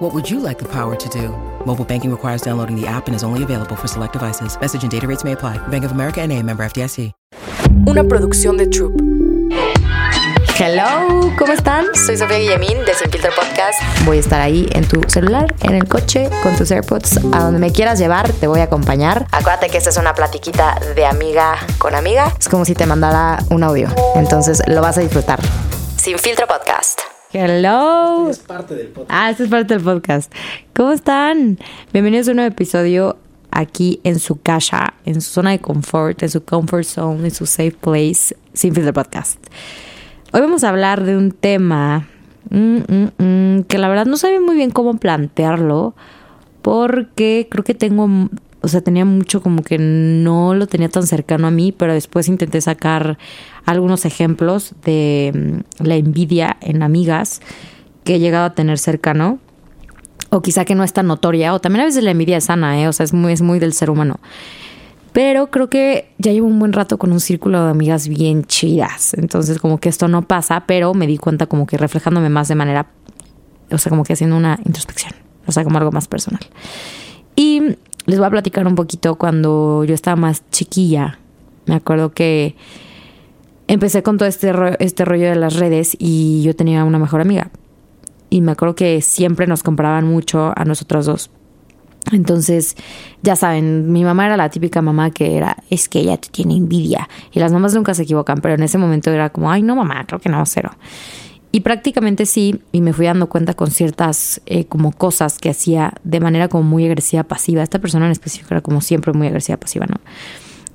What would you like the power to do? Mobile banking requires downloading the app and is only available for select devices. Message and data rates may apply. Bank of America and a member FDIC. Una producción de Troop. Hello, ¿cómo están? Soy Sofía Guillemín de Sin Filtro Podcast. Voy a estar ahí en tu celular, en el coche, con tus AirPods, a donde me quieras llevar, te voy a acompañar. Acuérdate que esta es una platiquita de amiga con amiga. Es como si te mandara un audio, entonces lo vas a disfrutar. Sin Filtro Podcast. Hello. es parte del podcast. Ah, esto es parte del podcast. ¿Cómo están? Bienvenidos a un nuevo episodio aquí en su casa, en su zona de confort, en su comfort zone, en su safe place, Sin Filtro Podcast. Hoy vamos a hablar de un tema mm, mm, mm, que la verdad no sabía muy bien cómo plantearlo porque creo que tengo, o sea, tenía mucho como que no lo tenía tan cercano a mí, pero después intenté sacar algunos ejemplos de la envidia en amigas que he llegado a tener cercano o quizá que no es tan notoria, o también a veces la envidia es sana, ¿eh? o sea, es muy, es muy del ser humano. Pero creo que ya llevo un buen rato con un círculo de amigas bien chidas. Entonces, como que esto no pasa, pero me di cuenta como que reflejándome más de manera, o sea, como que haciendo una introspección, o sea, como algo más personal. Y les voy a platicar un poquito cuando yo estaba más chiquilla. Me acuerdo que empecé con todo este, este rollo de las redes y yo tenía una mejor amiga. Y me acuerdo que siempre nos compraban mucho a nosotros dos. Entonces, ya saben, mi mamá era la típica mamá que era, es que ella te tiene envidia. Y las mamás nunca se equivocan, pero en ese momento era como, ay, no, mamá, creo que no, cero. Y prácticamente sí, y me fui dando cuenta con ciertas eh, como cosas que hacía de manera como muy agresiva, pasiva. Esta persona en específico era como siempre muy agresiva, pasiva, ¿no?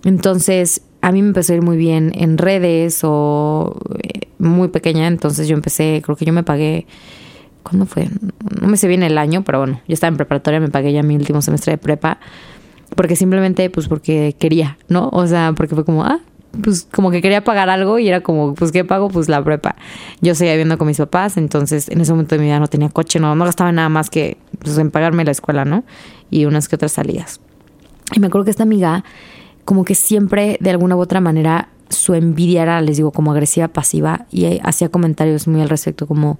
Entonces, a mí me empezó a ir muy bien en redes o eh, muy pequeña, entonces yo empecé, creo que yo me pagué ¿Cuándo fue? No me sé bien el año, pero bueno, yo estaba en preparatoria, me pagué ya mi último semestre de prepa. Porque simplemente, pues porque quería, ¿no? O sea, porque fue como, ah, pues como que quería pagar algo y era como, pues ¿qué pago? Pues la prepa. Yo seguía viviendo con mis papás, entonces en ese momento de mi vida no tenía coche, no, no gastaba nada más que pues, en pagarme la escuela, ¿no? Y unas que otras salidas. Y me acuerdo que esta amiga, como que siempre, de alguna u otra manera, su envidia era, les digo, como agresiva, pasiva, y hacía comentarios muy al respecto, como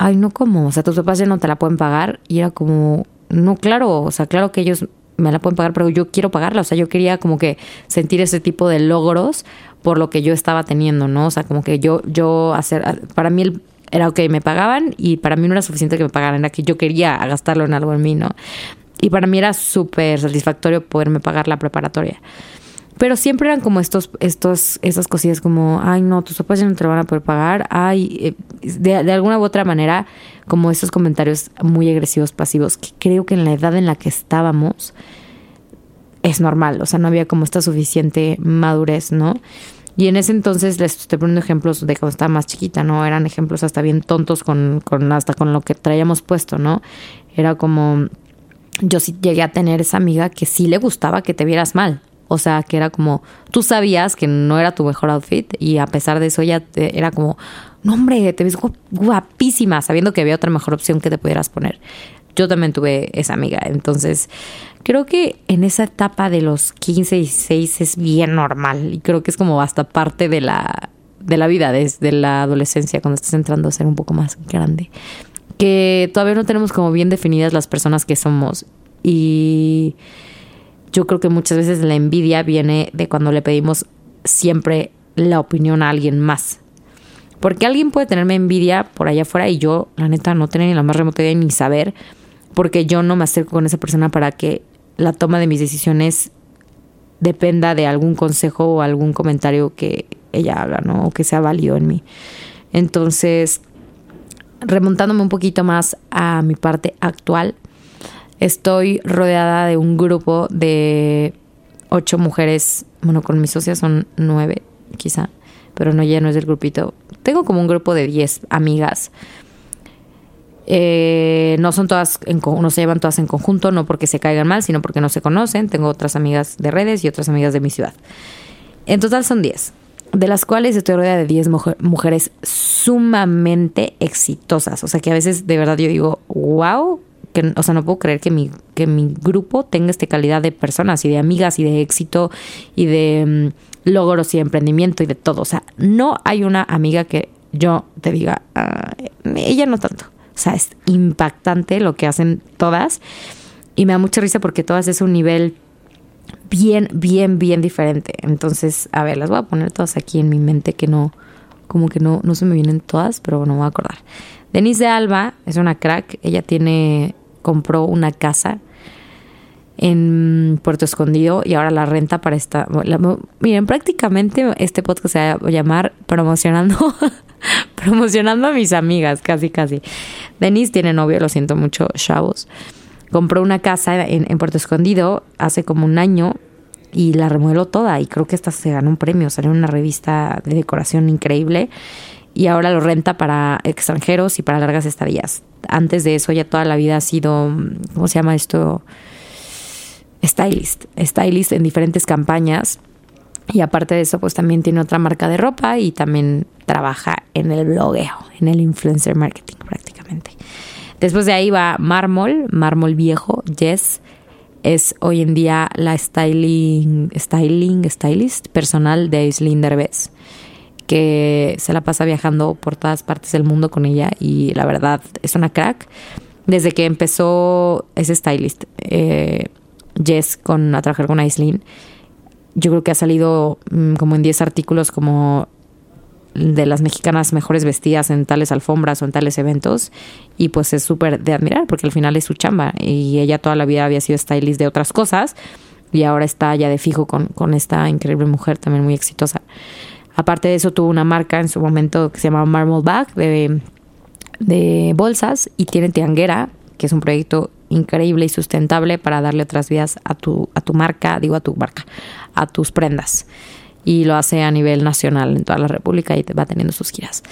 ay, no, ¿cómo? O sea, tus papás ya no te la pueden pagar. Y era como, no, claro, o sea, claro que ellos me la pueden pagar, pero yo quiero pagarla. O sea, yo quería como que sentir ese tipo de logros por lo que yo estaba teniendo, ¿no? O sea, como que yo, yo hacer, para mí era ok, me pagaban y para mí no era suficiente que me pagaran, era que yo quería gastarlo en algo en mí, ¿no? Y para mí era súper satisfactorio poderme pagar la preparatoria. Pero siempre eran como estos, estos, esas cosillas como, ay no, tus papás ya no te lo van a poder pagar, ay, eh, de, de alguna u otra manera, como estos comentarios muy agresivos, pasivos, que creo que en la edad en la que estábamos es normal, o sea, no había como esta suficiente madurez, ¿no? Y en ese entonces les estoy poniendo ejemplos de cuando estaba más chiquita, ¿no? Eran ejemplos hasta bien tontos con, con hasta con lo que traíamos puesto, ¿no? Era como, yo sí llegué a tener esa amiga que sí le gustaba que te vieras mal. O sea, que era como, tú sabías que no era tu mejor outfit y a pesar de eso ella era como, no hombre, te ves guapísima, sabiendo que había otra mejor opción que te pudieras poner. Yo también tuve esa amiga, entonces creo que en esa etapa de los 15 y 16 es bien normal y creo que es como hasta parte de la, de la vida, desde la adolescencia, cuando estás entrando a ser un poco más grande. Que todavía no tenemos como bien definidas las personas que somos y yo creo que muchas veces la envidia viene de cuando le pedimos siempre la opinión a alguien más. Porque alguien puede tenerme envidia por allá afuera y yo, la neta, no tener ni la más remota idea ni saber, porque yo no me acerco con esa persona para que la toma de mis decisiones dependa de algún consejo o algún comentario que ella haga, ¿no? O que sea válido en mí. Entonces, remontándome un poquito más a mi parte actual, estoy rodeada de un grupo de ocho mujeres, bueno, con mis socias son nueve, quizá, pero no, ya no es del grupito. Tengo como un grupo de diez amigas. Eh, no son todas, en, no se llevan todas en conjunto, no porque se caigan mal, sino porque no se conocen. Tengo otras amigas de redes y otras amigas de mi ciudad. En total son 10, de las cuales estoy rodeada de 10 mujeres sumamente exitosas. O sea que a veces de verdad yo digo, wow, que, o sea, no puedo creer que mi, que mi grupo tenga esta calidad de personas y de amigas y de éxito y de mm, logros y emprendimiento y de todo. O sea, no hay una amiga que yo te diga, ah, ella no tanto. O sea, es impactante lo que hacen todas y me da mucha risa porque todas es un nivel bien, bien, bien diferente. Entonces, a ver, las voy a poner todas aquí en mi mente que no, como que no, no se me vienen todas, pero no me voy a acordar. Denise de Alba es una crack. Ella tiene, compró una casa en Puerto Escondido y ahora la renta para esta. miren, prácticamente este podcast se va a llamar promocionando, promocionando a mis amigas, casi, casi. Denise tiene novio, lo siento mucho, chavos. Compró una casa en, Puerto Escondido hace como un año y la remodeló toda y creo que esta se ganó un premio, salió en una revista de decoración increíble y ahora lo renta para extranjeros y para largas estadías. Antes de eso ya toda la vida ha sido, ¿cómo se llama esto? Stylist, stylist en diferentes campañas. Y aparte de eso, pues también tiene otra marca de ropa y también trabaja en el blogueo, en el influencer marketing. Después de ahí va Mármol, Mármol Viejo, Jess. Es hoy en día la styling, styling, stylist personal de Aislinn Derbez que se la pasa viajando por todas partes del mundo con ella y la verdad es una crack. Desde que empezó ese stylist, eh, Jess, con, a trabajar con Aislinn, yo creo que ha salido mm, como en 10 artículos como de las mexicanas mejores vestidas en tales alfombras o en tales eventos y pues es súper de admirar porque al final es su chamba y ella toda la vida había sido stylist de otras cosas y ahora está ya de fijo con, con esta increíble mujer también muy exitosa. Aparte de eso, tuvo una marca en su momento que se llamaba Marble Bag de, de bolsas y tiene Tianguera, que es un proyecto increíble y sustentable para darle otras vidas a tu, a tu marca, digo a tu marca, a tus prendas. Y lo hace a nivel nacional en toda la República y va teniendo sus giras.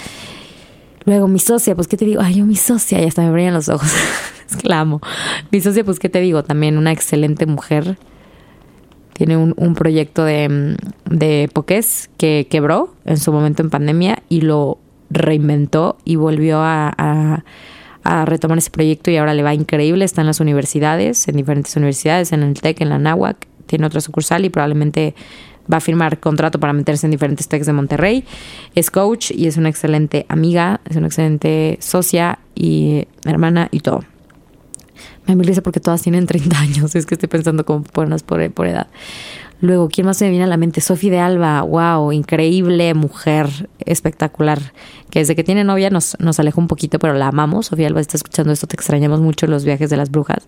Luego, mi socia, pues, ¿qué te digo? Ay, yo, mi socia, ya hasta me brillan los ojos. es que la amo. Mi socia, pues, ¿qué te digo? También una excelente mujer tiene un, proyecto de, de Pokés que quebró en su momento en pandemia y lo reinventó y volvió a, a, retomar ese proyecto y ahora le va increíble. Está en las universidades, en diferentes universidades, en el TEC, en la NAWAC, tiene otra sucursal y probablemente va a firmar contrato para meterse en diferentes TECs de Monterrey. Es coach y es una excelente amiga, es una excelente socia y hermana y todo. Me risa porque todas tienen 30 años. Es que estoy pensando como ponernos por, edad. Luego, ¿quién más me viene a la mente? Sofía de Alba, wow, increíble mujer, espectacular. Que desde que tiene novia nos, nos alejó un poquito, pero la amamos. Sofía Alba está escuchando esto, te extrañamos mucho los viajes de las brujas.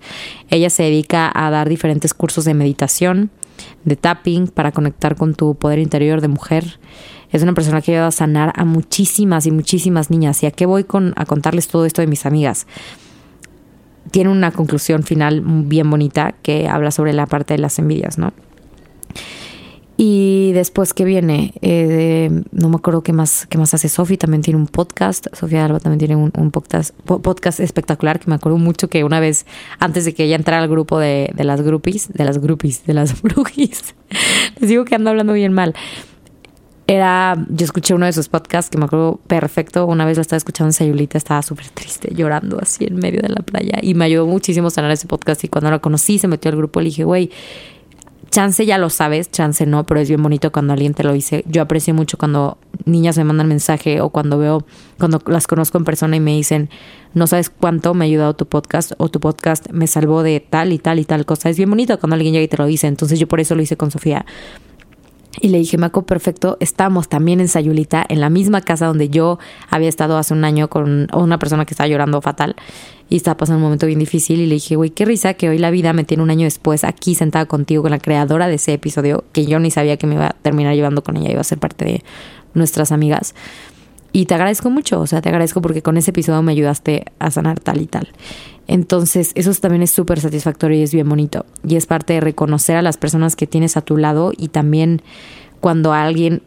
Ella se dedica a dar diferentes cursos de meditación, de tapping, para conectar con tu poder interior de mujer. Es una persona que ayuda a sanar a muchísimas y muchísimas niñas. ¿Y a qué voy con, a contarles todo esto de mis amigas? tiene una conclusión final bien bonita que habla sobre la parte de las envidias, ¿no? Y después que viene, eh, no me acuerdo qué más, qué más hace Sofi, también tiene un podcast, Sofía Alba también tiene un, podcast, podcast espectacular que me acuerdo mucho que una vez, antes de que ella entrara al grupo de, de las groupies, de las groupies, de las brujis, les digo que ando hablando bien mal, era, yo escuché uno de sus podcasts que me acuerdo perfecto, una vez lo estaba escuchando en Sayulita, estaba súper triste, llorando así en medio de la playa. Y me ayudó muchísimo a sanar ese podcast. Y cuando lo conocí, se metió al grupo, le dije, güey, chance ya lo sabes, chance no, pero es bien bonito cuando alguien te lo dice. Yo aprecio mucho cuando niñas me mandan mensaje o cuando veo, cuando las conozco en persona y me dicen, no sabes cuánto me ha ayudado tu podcast o tu podcast me salvó de tal y tal y tal cosa. Es bien bonito cuando alguien llega y te lo dice. Entonces yo por eso lo hice con Sofía. Y le dije, Maco, perfecto, estamos también en Sayulita, en la misma casa donde yo había estado hace un año con una persona que estaba llorando fatal y estaba pasando un momento bien difícil. Y le dije, güey, qué risa que hoy la vida me tiene un año después aquí sentada contigo, con la creadora de ese episodio, que yo ni sabía que me iba a terminar llevando con ella, iba a ser parte de nuestras amigas. Y te agradezco mucho, o sea, te agradezco porque con ese episodio me ayudaste a sanar tal y tal. Entonces, eso también es súper satisfactorio y es bien bonito. Y es parte de reconocer a las personas que tienes a tu lado y también cuando alguien,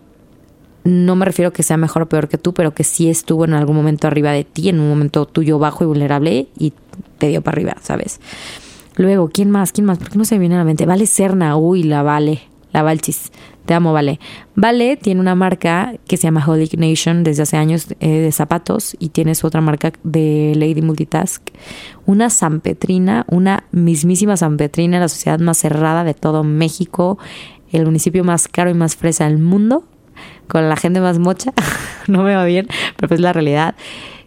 no me refiero que sea mejor o peor que tú, pero que sí estuvo en algún momento arriba de ti, en un momento tuyo bajo y vulnerable y te dio para arriba, ¿sabes? Luego, ¿quién más? ¿Quién más? ¿Por qué no se me viene a la mente? Vale Serna, uy, la vale la Valchis. Te amo, Vale. Vale tiene una marca que se llama Holy Nation desde hace años eh, de zapatos y tiene su otra marca de Lady Multitask. Una San Petrina, una mismísima San Petrina, la sociedad más cerrada de todo México, el municipio más caro y más fresa del mundo, con la gente más mocha. no me va bien, pero pues es la realidad.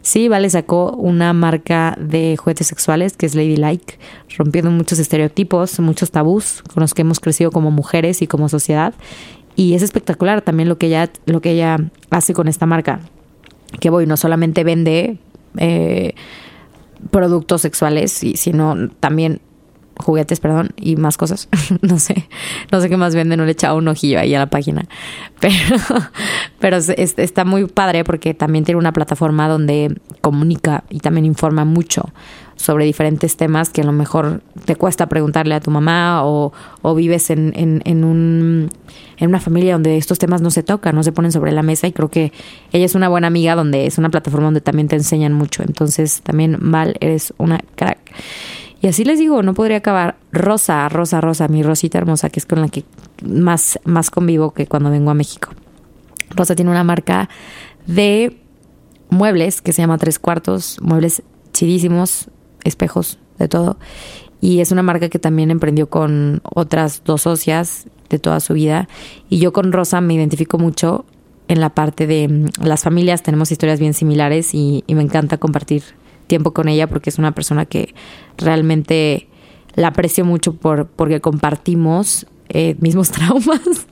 Sí, Vale sacó una marca de juguetes sexuales que es Ladylike, rompiendo muchos estereotipos, muchos tabús con los que hemos crecido como mujeres y como sociedad. Y es espectacular también lo que ella, lo que ella hace con esta marca. Que voy, no solamente vende eh, productos sexuales, sino también juguetes, perdón, y más cosas. no sé, no sé qué más venden, no le he echado un ojillo ahí a la página. Pero, pero está muy padre porque también tiene una plataforma donde comunica y también informa mucho sobre diferentes temas que a lo mejor te cuesta preguntarle a tu mamá o, o vives en, en, en, un, en una familia donde estos temas no se tocan, no se ponen sobre la mesa y creo que ella es una buena amiga donde es una plataforma donde también te enseñan mucho. Entonces también Val eres una crack. Y así les digo, no podría acabar. Rosa, Rosa, Rosa, mi Rosita hermosa, que es con la que más, más convivo que cuando vengo a México. Rosa tiene una marca de muebles que se llama Tres Cuartos, muebles chidísimos, espejos, de todo. Y es una marca que también emprendió con otras dos socias de toda su vida. Y yo con Rosa me identifico mucho en la parte de mm, las familias, tenemos historias bien similares y, y me encanta compartir tiempo con ella porque es una persona que realmente la aprecio mucho por, porque compartimos eh, mismos traumas.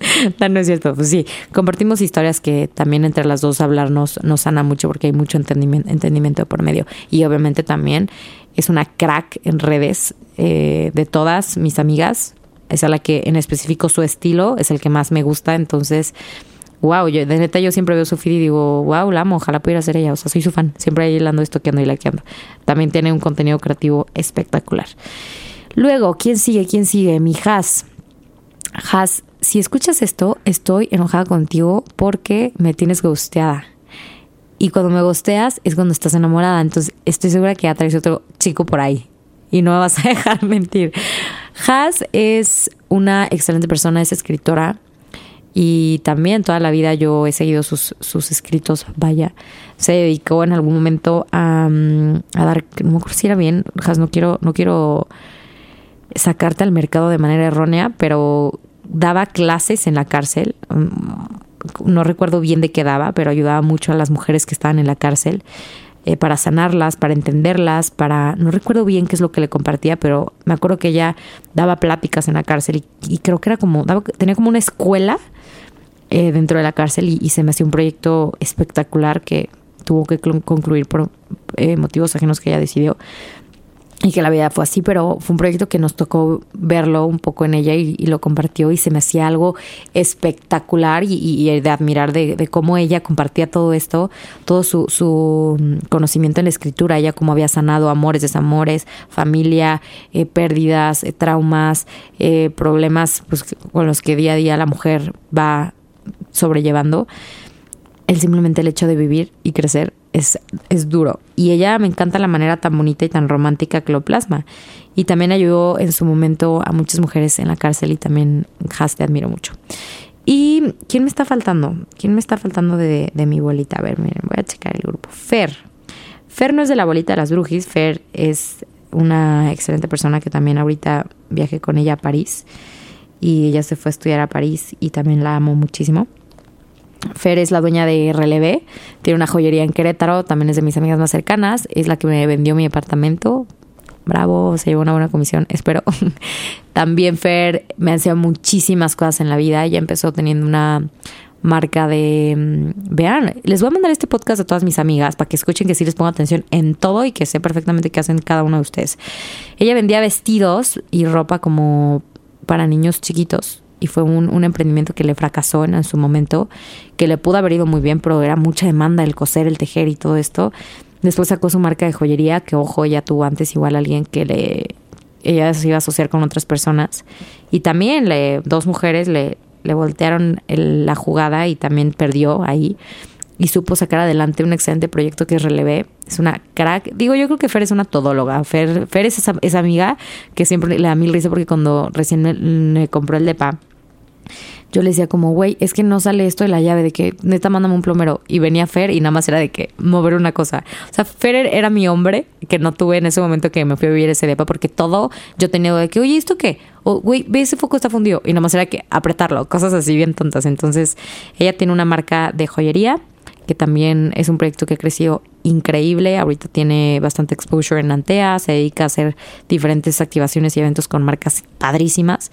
no, es cierto, pues sí, compartimos historias que también entre las dos hablarnos nos sana mucho porque hay mucho entendimiento, entendimiento por medio. Y obviamente también es una crack en redes eh, de todas mis amigas. Es a la que en específico su estilo es el que más me gusta. Entonces, wow, yo, de neta yo siempre veo su feed y digo, wow, la amo, ojalá pudiera ser ella, o sea, soy su fan, siempre ahí ando estoqueando y laqueando. También tiene un contenido creativo espectacular. Luego, ¿quién sigue? ¿Quién sigue? Mi Has. Has, si escuchas esto, estoy enojada contigo porque me tienes gusteada. Y cuando me gusteas es cuando estás enamorada. Entonces estoy segura que ya traes otro chico por ahí. Y no me vas a dejar mentir. Has es una excelente persona, es escritora y también toda la vida yo he seguido sus, sus escritos, vaya, se dedicó en algún momento a, mm, a dar, no me acuerdo si era bien, no quiero, no quiero sacarte al mercado de manera errónea, pero daba clases en la cárcel, mm, no recuerdo bien de qué daba, pero ayudaba mucho a las mujeres que estaban en la cárcel. Eh, para sanarlas, para entenderlas, para... No recuerdo bien qué es lo que le compartía, pero me acuerdo que ella daba pláticas en la cárcel y, creo que era como... tenía como una escuela eh, dentro de la cárcel y, se me hacía un proyecto espectacular que tuvo que concluir por eh, motivos ajenos que ella decidió y que la vida fue así, pero fue un proyecto que nos tocó verlo un poco en ella y, lo compartió y se me hacía algo espectacular y, de admirar de, cómo ella compartía todo esto, todo su, su, conocimiento en la escritura, ella cómo había sanado amores, desamores, familia, eh, pérdidas, traumas, problemas pues, con los que día a día la mujer va sobrellevando, el simplemente el hecho de vivir y crecer es, es duro. Y ella me encanta la manera tan bonita y tan romántica que lo plasma. Y también ayudó en su momento a muchas mujeres en la cárcel y también Has te admiro mucho. ¿Y quién me está faltando? ¿Quién me está faltando de, de mi bolita? A ver, miren, voy a checar el grupo. Fer. Fer no es de la bolita de las brujis. Fer es una excelente persona que también ahorita viajé con ella a París y ella se fue a estudiar a París y también la amo muchísimo. Fer es la dueña de Relevé, tiene una joyería en Querétaro, también es de mis amigas más cercanas, es la que me vendió mi apartamento. Bravo, se llevó una buena comisión, espero. también Fer me ha enseñado muchísimas cosas en la vida, ella empezó teniendo una marca de... Mm, vean, les voy a mandar este podcast a todas mis amigas para que escuchen que sí les pongo atención en todo y que sé perfectamente qué hacen cada uno de ustedes. Ella vendía vestidos y ropa como para niños chiquitos y fue un, emprendimiento que le fracasó en, su momento, que le pudo haber ido muy bien, pero era mucha demanda el coser, el tejer y todo esto. Después sacó su marca de joyería, que ojo, ella tuvo antes igual alguien que le ella se iba a asociar con otras personas y también le dos mujeres le, le voltearon la jugada y también perdió ahí y supo sacar adelante un excelente proyecto que es Relevé. Es una crack. Digo, yo creo que Fer es una todóloga. Fer, Fer es esa, amiga que siempre le da mil risa porque cuando recién me, compró el depa, yo le decía como, güey, es que no sale esto de la llave, de que neta mándame un plomero. Y venía Fer y nada más era de que mover una cosa. O sea, Fer era mi hombre que no tuve en ese momento que me fui a vivir ese depa porque todo yo tenía de que, oye, ¿esto qué? O, güey, ve ese foco está fundido. Y nada más era que apretarlo, cosas así bien tontas. Entonces, ella tiene una marca de joyería que también es un proyecto que ha crecido increíble. Ahorita tiene bastante exposure en Antea, se dedica a hacer diferentes activaciones y eventos con marcas padrísimas.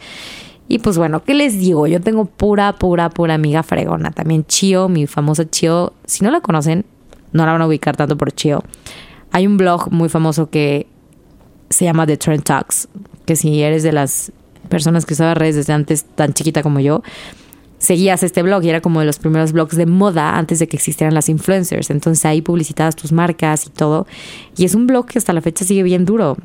Y pues bueno, ¿qué les digo? Yo tengo pura, pura, pura amiga fregona. También Chio, mi famosa Chio. Si no la conocen, no la van a ubicar tanto por Chio. Hay un blog muy famoso que se llama The Trend Talks, que si eres de las personas que usaba redes desde antes, tan chiquita como yo, seguías este blog y era como de los primeros blogs de moda antes de que existieran las influencers. Entonces ahí publicitabas tus marcas y todo. Y es un blog que hasta la fecha sigue bien duro.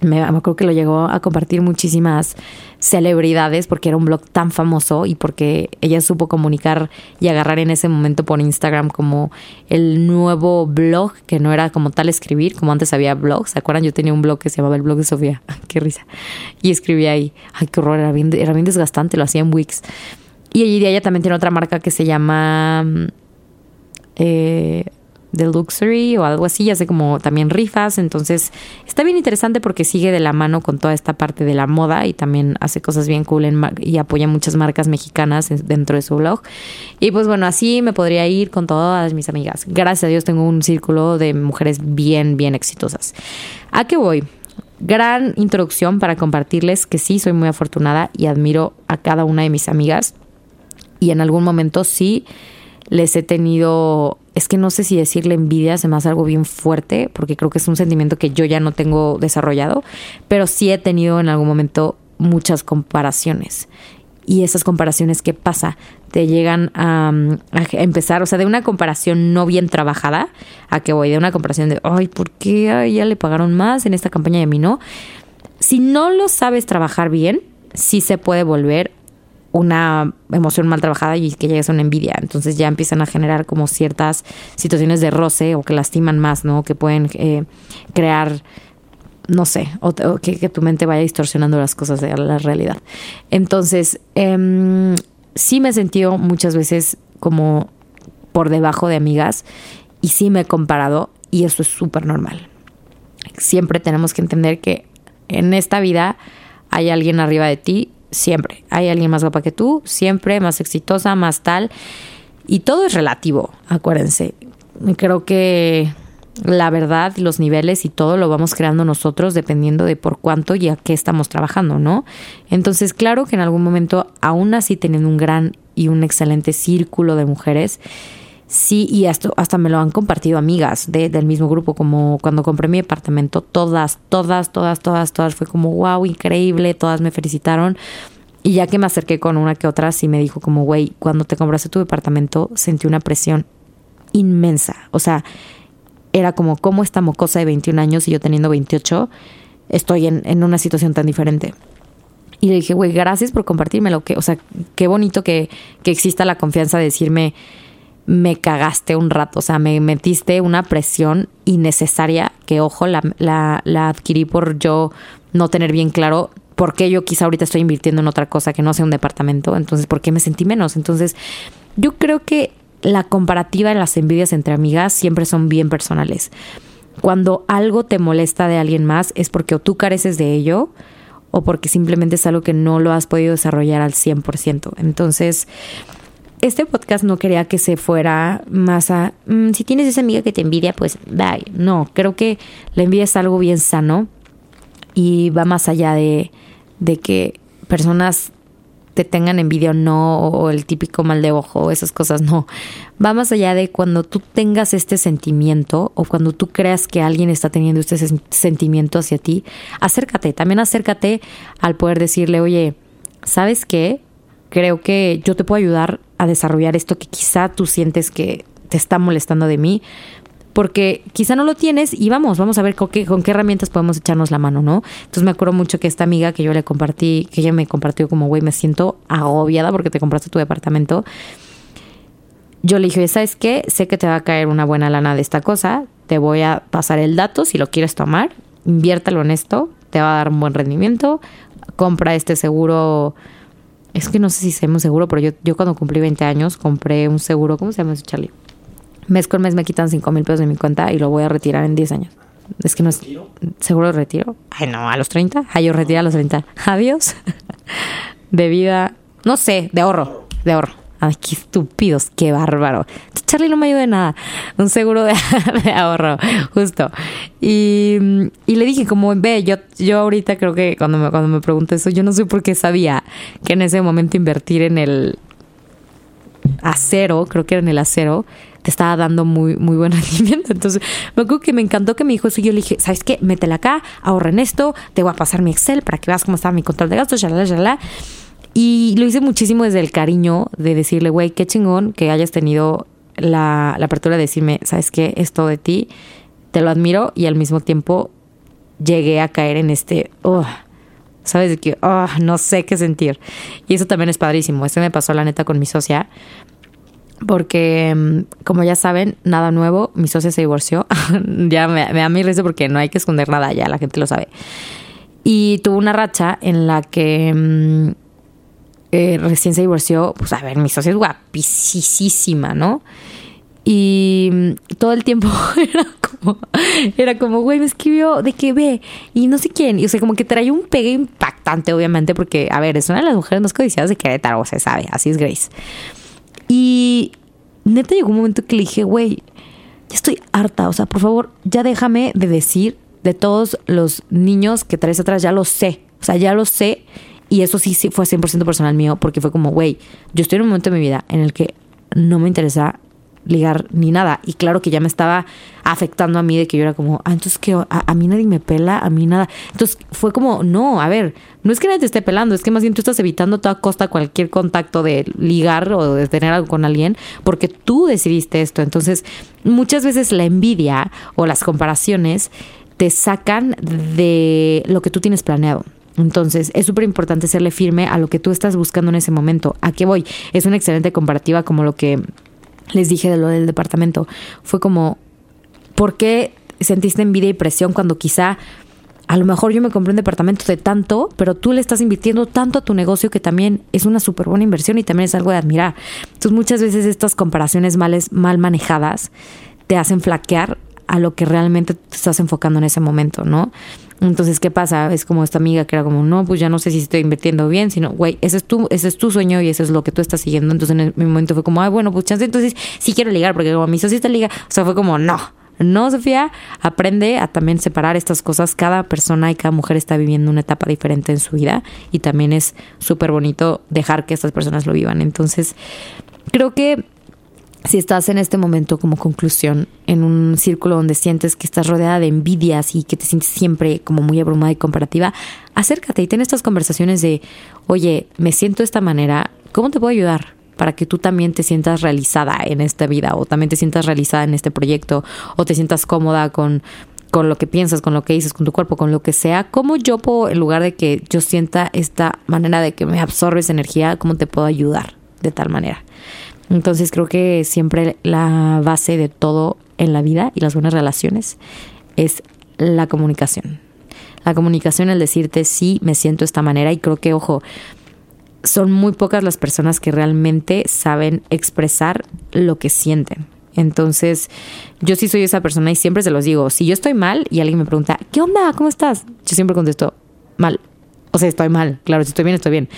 Me, acuerdo que lo llegó a compartir muchísimas celebridades porque era un blog tan famoso y porque ella supo comunicar y agarrar en ese momento por Instagram como el nuevo blog, que no era como tal escribir, como antes había blogs. ¿Se acuerdan? Yo tenía un blog que se llamaba el blog de Sofía. qué risa. Y escribía ahí. Ay, qué horror, era bien, era bien desgastante, lo hacía en Wix. Y ella también tiene otra marca que se llama mm, eh, The Luxury o algo así, hace como también rifas, entonces está bien interesante porque sigue de la mano con toda esta parte de la moda y también hace cosas bien cool y apoya muchas marcas mexicanas dentro de su blog. Y pues bueno, así me podría ir con todas mis amigas. Gracias a Dios tengo un círculo de mujeres bien, bien exitosas. ¿A qué voy? Gran introducción para compartirles que sí, soy muy afortunada y admiro a cada una de mis amigas y en algún momento sí les he tenido, es que no sé si decirle envidia, se me hace algo bien fuerte, porque creo que es un sentimiento que yo ya no tengo desarrollado, pero sí he tenido en algún momento muchas comparaciones. Y esas comparaciones, ¿qué pasa? Te llegan a, empezar, o sea, de una comparación no bien trabajada, a que voy de una comparación de, ay, ¿por qué a ella le pagaron más en esta campaña y a mí no? Si no lo sabes trabajar bien, sí se puede volver una emoción mal trabajada y que llegues a una envidia. Entonces ya empiezan a generar como ciertas situaciones de roce o que lastiman más, ¿no? Que pueden eh, crear, no sé, o, que, tu mente vaya distorsionando las cosas de la realidad. Entonces, eh, sí me he sentido muchas veces como por debajo de amigas y sí me he comparado y eso es súper normal. Siempre tenemos que entender que en esta vida hay alguien arriba de ti siempre. Hay alguien más guapa que tú, siempre, más exitosa, más tal. Y todo es relativo, acuérdense. Creo que la verdad, los niveles y todo lo vamos creando nosotros dependiendo de por cuánto y a qué estamos trabajando, ¿no? Entonces, claro que en algún momento, aún así teniendo un gran y un excelente círculo de mujeres, Sí, y hasta, hasta me lo han compartido amigas de, del mismo grupo, como cuando compré mi departamento, todas, todas, todas, todas, todas, fue como, wow, increíble, todas me felicitaron. Y ya que me acerqué con una que otra, sí me dijo como, güey, cuando te compraste tu departamento sentí una presión inmensa. O sea, era como, ¿cómo esta mocosa de 21 años y yo teniendo 28 estoy en, en una situación tan diferente? Y le dije, güey, gracias por compartirme que, o sea, qué bonito que, que exista la confianza de decirme, me cagaste un rato, o sea, me metiste una presión innecesaria que, ojo, la, la, adquirí por yo no tener bien claro por qué yo quizá ahorita estoy invirtiendo en otra cosa que no sea un departamento, entonces, ¿por qué me sentí menos? Entonces, yo creo que la comparativa de las envidias entre amigas siempre son bien personales. Cuando algo te molesta de alguien más es porque o tú careces de ello o porque simplemente es algo que no lo has podido desarrollar al 100%. Entonces, este podcast no quería que se fuera más a, mm, si tienes esa amiga que te envidia, pues bye. No, creo que la envidia es algo bien sano y va más allá de, de que personas te tengan envidia o no, o el típico mal de ojo, esas cosas, no. Va más allá de cuando tú tengas este sentimiento o cuando tú creas que alguien está teniendo este sentimiento hacia ti, acércate, también acércate al poder decirle, oye, ¿sabes qué? Creo que yo te puedo ayudar a desarrollar esto que quizá tú sientes que te está molestando de mí, porque quizá no lo tienes y vamos, vamos a ver con qué, con qué herramientas podemos echarnos la mano, ¿no? Entonces me acuerdo mucho que esta amiga que yo le compartí, que ella me compartió como, güey, me siento agobiada porque te compraste tu departamento. Yo le dije, ¿sabes qué? Sé que te va a caer una buena lana de esta cosa, te voy a pasar el dato si lo quieres tomar, inviértalo en esto, te va a dar un buen rendimiento, compra este seguro es que no sé si sé un seguro, pero yo, yo cuando cumplí 20 años compré un seguro, ¿cómo se llama eso, Charlie? Mes con mes me quitan 5 mil pesos de mi cuenta y lo voy a retirar en 10 años. Es que no es seguro de retiro. Ay, no, a los 30. Ay, yo retiro a los 30. Adiós. De vida, no sé, de ahorro, de ahorro. Ay, qué estúpidos, qué bárbaro. Charlie no me ayuda de nada. Un seguro de, ahorro, justo. Y, y, le dije, como, ve, yo, yo ahorita creo que cuando me, cuando me pregunté eso, yo no sé por qué sabía que en ese momento invertir en el acero, creo que era en el acero, te estaba dando muy, muy buen rendimiento. Entonces, me acuerdo que me encantó que me dijo eso y yo le dije, ¿sabes qué? Métela acá, ahorra en esto, te voy a pasar mi Excel para que veas cómo estaba mi control de gastos, ya ya y lo hice muchísimo desde el cariño de decirle, güey, qué chingón que hayas tenido la, apertura de decirme, ¿sabes qué? Esto de ti, te lo admiro y al mismo tiempo llegué a caer en este, oh, ¿sabes? De que, oh, no sé qué sentir. Y eso también es padrísimo. Este me pasó la neta con mi socia. Porque, mm, como ya saben, nada nuevo, mi socia se divorció. ya me, me da mi risa porque no hay que esconder nada, ya la gente lo sabe. Y tuvo una racha en la que mm, eh, recién se divorció, pues a ver, mi socia es guapísima, ¿no? Y mm, todo el tiempo era como, era como, güey, me escribió de que ve, y no sé quién, y o sea, como que trae un pegue impactante, obviamente, porque, a ver, es una de las mujeres más codiciadas de Querétaro, se sabe, así es Grace. Y neta llegó un momento que le dije, güey, ya estoy harta, o sea, por favor, ya déjame de decir de todos los niños que traes atrás, ya lo sé, o sea, ya lo sé y eso sí, sí fue 100% personal mío, porque fue como, güey, yo estoy en un momento de mi vida en el que no me interesa ligar ni nada. Y claro que ya me estaba afectando a mí de que yo era como, ah, entonces que a, mí nadie me pela, a mí nada. Entonces fue como, no, a ver, no es que nadie te esté pelando, es que más bien tú estás evitando a toda costa cualquier contacto de ligar o de tener algo con alguien porque tú decidiste esto. Entonces, muchas veces la envidia o las comparaciones te sacan de lo que tú tienes planeado. Entonces, es súper importante serle firme a lo que tú estás buscando en ese momento. ¿A qué voy? Es una excelente comparativa como lo que les dije de lo del departamento. Fue como, ¿por qué sentiste envidia y presión cuando quizá a lo mejor yo me compré un departamento de tanto, pero tú le estás invirtiendo tanto a tu negocio que también es una súper buena inversión y también es algo de admirar. Entonces muchas veces estas comparaciones males, mal manejadas te hacen flaquear a lo que realmente te estás enfocando en ese momento, ¿no? Entonces, ¿qué pasa? Es como esta amiga que era como, no, pues ya no sé si estoy invirtiendo bien, sino, güey, ese es tu, ese es tu sueño y eso es lo que tú estás siguiendo. Entonces, en mi momento fue como, ay, bueno, pues chance, entonces sí quiero ligar, porque como mi societa liga, o sea, fue como, no, no, Sofía, aprende a también separar estas cosas. Cada persona y cada mujer está viviendo una etapa diferente en su vida y también es súper bonito dejar que estas personas lo vivan. Entonces, creo que si estás en este momento como conclusión en un círculo donde sientes que estás rodeada de envidias y que te sientes siempre como muy abrumada y comparativa, acércate y ten estas conversaciones de, oye, me siento de esta manera, ¿cómo te puedo ayudar? para que tú también te sientas realizada en esta vida o también te sientas realizada en este proyecto o te sientas cómoda con, con lo que piensas, con lo que dices, con tu cuerpo, con lo que sea, ¿cómo yo puedo, en lugar de que yo sienta esta manera de que me absorbes energía, cómo te puedo ayudar de tal manera? Entonces creo que siempre la base de todo en la vida y las buenas relaciones es la comunicación. La comunicación, el decirte sí, me siento de esta manera y creo que, ojo, son muy pocas las personas que realmente saben expresar lo que sienten. Entonces, yo sí soy esa persona y siempre se los digo, si yo estoy mal y alguien me pregunta, ¿qué onda? ¿Cómo estás? Yo siempre contesto, mal. O sea, estoy mal, claro, si estoy bien, estoy bien.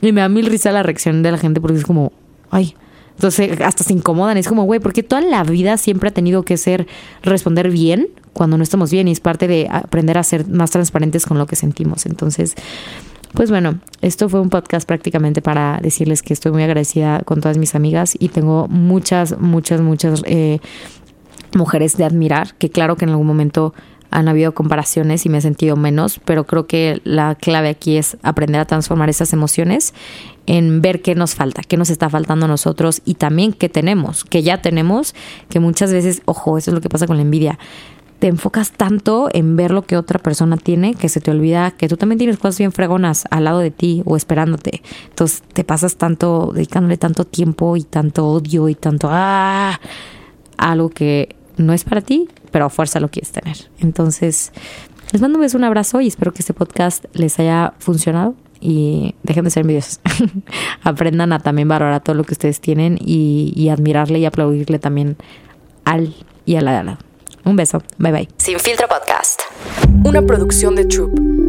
Y me da mil risa la reacción de la gente porque es como, ay, entonces hasta se incomodan. Es como, güey, porque toda la vida siempre ha tenido que ser responder bien cuando no estamos bien y es parte de aprender a ser más transparentes con lo que sentimos. Entonces, pues bueno, esto fue un podcast prácticamente para decirles que estoy muy agradecida con todas mis amigas y tengo muchas, muchas, muchas eh, mujeres de admirar, que claro que en algún momento han habido comparaciones y me he sentido menos, pero creo que la clave aquí es aprender a transformar esas emociones en ver qué nos falta, qué nos está faltando a nosotros y también qué tenemos, que ya tenemos, que muchas veces, ojo, eso es lo que pasa con la envidia. Te enfocas tanto en ver lo que otra persona tiene que se te olvida que tú también tienes cosas bien fregonas al lado de ti o esperándote. Entonces te pasas tanto, dedicándole tanto tiempo y tanto odio y tanto ¡ah! algo que no es para ti, pero a fuerza lo quieres tener. Entonces, les mando un beso, un abrazo y espero que este podcast les haya funcionado y dejen de ser envidiosos. Aprendan a también valorar todo lo que ustedes tienen y, admirarle y aplaudirle también al y a la de al lado. Un beso. Bye bye. Sin filtro podcast. Una producción de Troop.